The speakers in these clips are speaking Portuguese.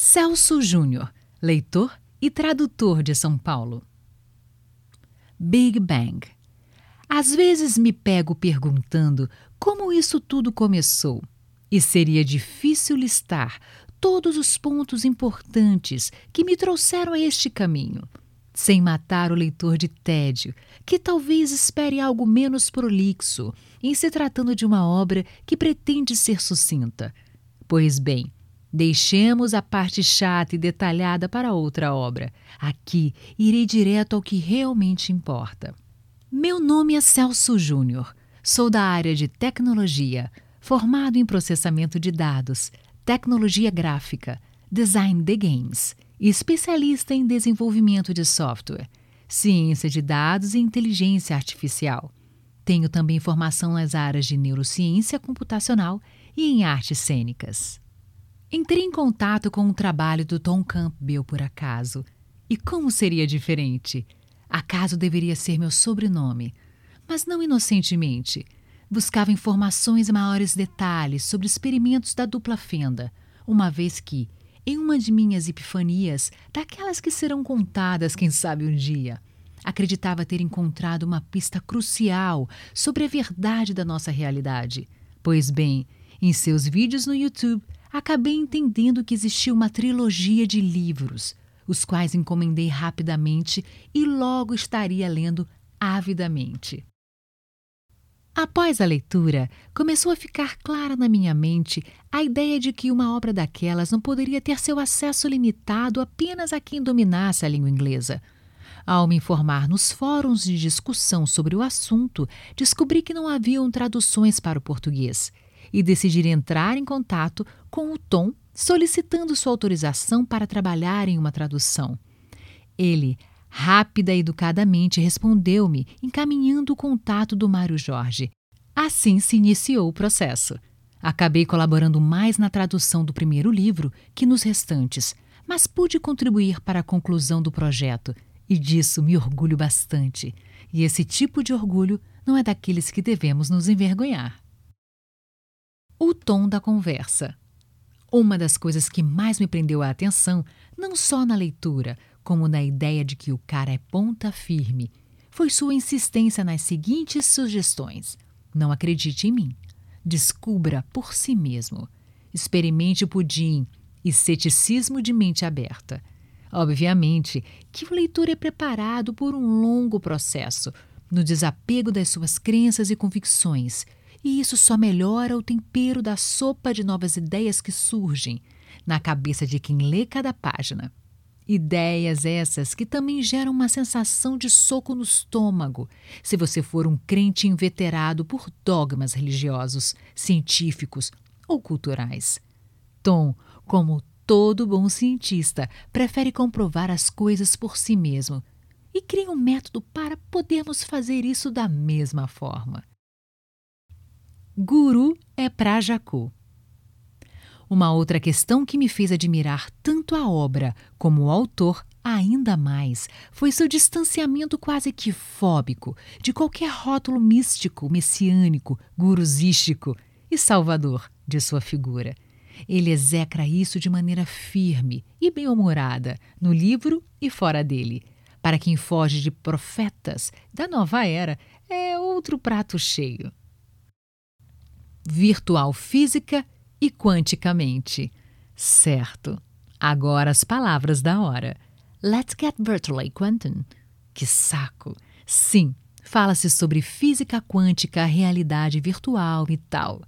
Celso Júnior, leitor e tradutor de São Paulo. Big Bang. Às vezes me pego perguntando como isso tudo começou, e seria difícil listar todos os pontos importantes que me trouxeram a este caminho, sem matar o leitor de tédio, que talvez espere algo menos prolixo em se tratando de uma obra que pretende ser sucinta. Pois bem, Deixemos a parte chata e detalhada para outra obra. Aqui irei direto ao que realmente importa. Meu nome é Celso Júnior. Sou da área de tecnologia, formado em processamento de dados, tecnologia gráfica, design de games e especialista em desenvolvimento de software, ciência de dados e inteligência artificial. Tenho também formação nas áreas de neurociência computacional e em artes cênicas. Entrei em contato com o trabalho do Tom Campbell por acaso. E como seria diferente? Acaso deveria ser meu sobrenome, mas não inocentemente. Buscava informações e maiores detalhes sobre experimentos da dupla fenda, uma vez que, em uma de minhas epifanias, daquelas que serão contadas, quem sabe um dia, acreditava ter encontrado uma pista crucial sobre a verdade da nossa realidade. Pois bem, em seus vídeos no YouTube, acabei entendendo que existia uma trilogia de livros, os quais encomendei rapidamente e logo estaria lendo avidamente. Após a leitura, começou a ficar clara na minha mente a ideia de que uma obra daquelas não poderia ter seu acesso limitado apenas a quem dominasse a língua inglesa. Ao me informar nos fóruns de discussão sobre o assunto, descobri que não haviam traduções para o português e decidi entrar em contato com o Tom, solicitando sua autorização para trabalhar em uma tradução. Ele, rápida e educadamente, respondeu-me, encaminhando o contato do Mário Jorge. Assim se iniciou o processo. Acabei colaborando mais na tradução do primeiro livro que nos restantes, mas pude contribuir para a conclusão do projeto, e disso me orgulho bastante. E esse tipo de orgulho não é daqueles que devemos nos envergonhar o tom da conversa. Uma das coisas que mais me prendeu a atenção, não só na leitura, como na ideia de que o cara é ponta firme, foi sua insistência nas seguintes sugestões: Não acredite em mim. Descubra por si mesmo. Experimente o pudim e ceticismo de mente aberta. Obviamente que o leitor é preparado por um longo processo, no desapego das suas crenças e convicções, e isso só melhora o tempero da sopa de novas ideias que surgem na cabeça de quem lê cada página. Ideias essas que também geram uma sensação de soco no estômago, se você for um crente inveterado por dogmas religiosos, científicos ou culturais. Tom, como todo bom cientista, prefere comprovar as coisas por si mesmo e cria um método para podermos fazer isso da mesma forma. Guru é pra Jacu. Uma outra questão que me fez admirar tanto a obra como o autor ainda mais foi seu distanciamento quase que fóbico de qualquer rótulo místico, messiânico, gurusístico e salvador de sua figura. Ele execra isso de maneira firme e bem-humorada no livro e fora dele. Para quem foge de profetas da nova era, é outro prato cheio virtual física e quanticamente. Certo. Agora as palavras da hora. Let's get virtually quantum. Que saco! Sim, fala-se sobre física quântica, realidade virtual e tal.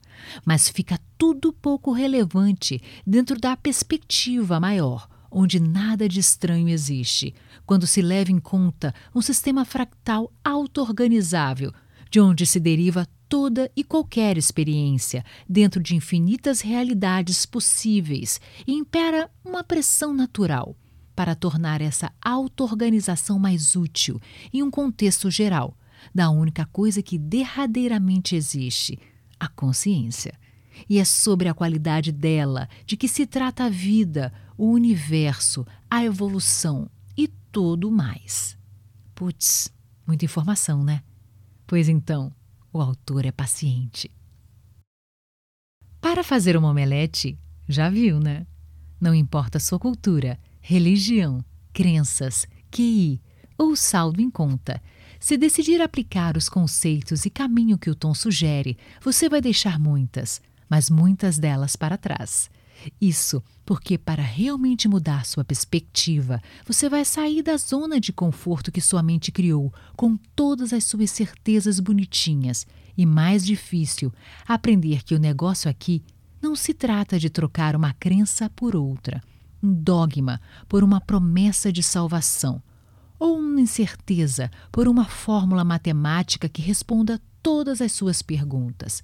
Mas fica tudo pouco relevante dentro da perspectiva maior, onde nada de estranho existe, quando se leva em conta um sistema fractal auto-organizável, de onde se deriva toda e qualquer experiência dentro de infinitas realidades possíveis e impera uma pressão natural para tornar essa auto-organização mais útil em um contexto geral da única coisa que derradeiramente existe, a consciência. E é sobre a qualidade dela de que se trata a vida, o universo, a evolução e tudo mais. Putz, muita informação, né? Pois então, o autor é paciente. Para fazer uma omelete, já viu, né? Não importa sua cultura, religião, crenças, QI ou saldo em conta. Se decidir aplicar os conceitos e caminho que o tom sugere, você vai deixar muitas, mas muitas delas para trás. Isso porque, para realmente mudar sua perspectiva, você vai sair da zona de conforto que sua mente criou, com todas as suas certezas bonitinhas, e mais difícil, aprender que o negócio aqui não se trata de trocar uma crença por outra, um dogma por uma promessa de salvação, ou uma incerteza por uma fórmula matemática que responda todas as suas perguntas.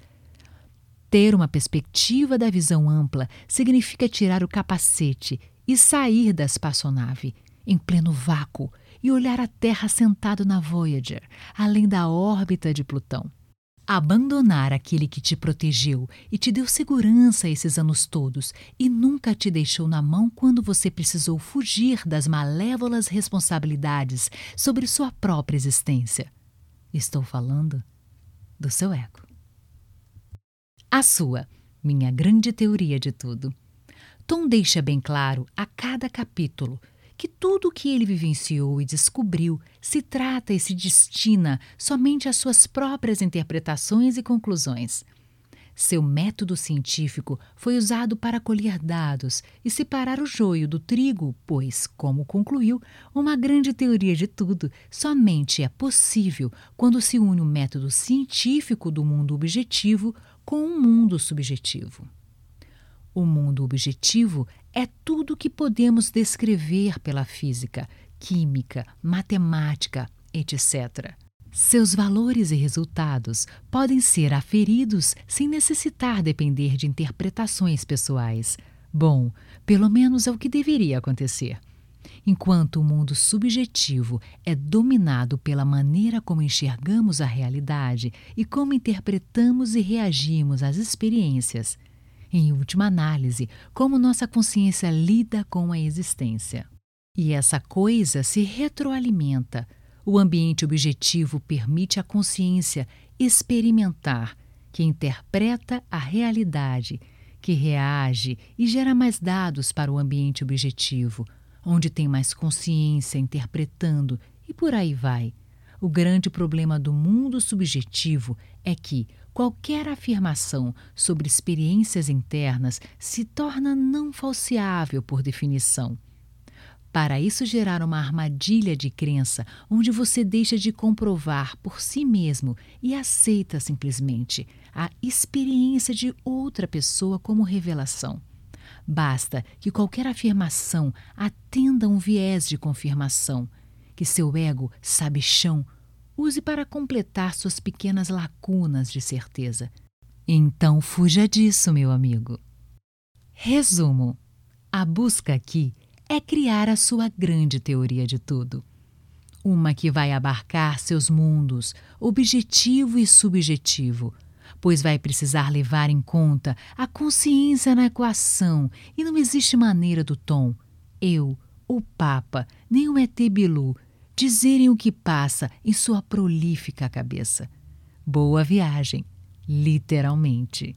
Ter uma perspectiva da visão ampla significa tirar o capacete e sair da espaçonave, em pleno vácuo, e olhar a Terra sentado na Voyager, além da órbita de Plutão. Abandonar aquele que te protegeu e te deu segurança esses anos todos e nunca te deixou na mão quando você precisou fugir das malévolas responsabilidades sobre sua própria existência. Estou falando do seu ego. A sua, minha grande teoria de tudo. Tom deixa bem claro a cada capítulo que tudo o que ele vivenciou e descobriu se trata e se destina somente às suas próprias interpretações e conclusões. Seu método científico foi usado para colher dados e separar o joio do trigo, pois, como concluiu, uma grande teoria de tudo somente é possível quando se une o método científico do mundo objetivo com o mundo subjetivo. O mundo objetivo é tudo que podemos descrever pela física, química, matemática, etc. Seus valores e resultados podem ser aferidos sem necessitar depender de interpretações pessoais. Bom, pelo menos é o que deveria acontecer. Enquanto o mundo subjetivo é dominado pela maneira como enxergamos a realidade e como interpretamos e reagimos às experiências, em última análise, como nossa consciência lida com a existência. E essa coisa se retroalimenta. O ambiente objetivo permite à consciência experimentar, que interpreta a realidade, que reage e gera mais dados para o ambiente objetivo, onde tem mais consciência interpretando e por aí vai. O grande problema do mundo subjetivo é que qualquer afirmação sobre experiências internas se torna não falseável por definição. Para isso gerar uma armadilha de crença onde você deixa de comprovar por si mesmo e aceita simplesmente a experiência de outra pessoa como revelação. Basta que qualquer afirmação atenda um viés de confirmação, que seu ego sabichão use para completar suas pequenas lacunas de certeza. Então fuja disso, meu amigo. Resumo: a busca aqui é criar a sua grande teoria de tudo. Uma que vai abarcar seus mundos, objetivo e subjetivo, pois vai precisar levar em conta a consciência na equação e não existe maneira do Tom, eu, o Papa, nem o ET Bilu dizerem o que passa em sua prolífica cabeça. Boa viagem, literalmente.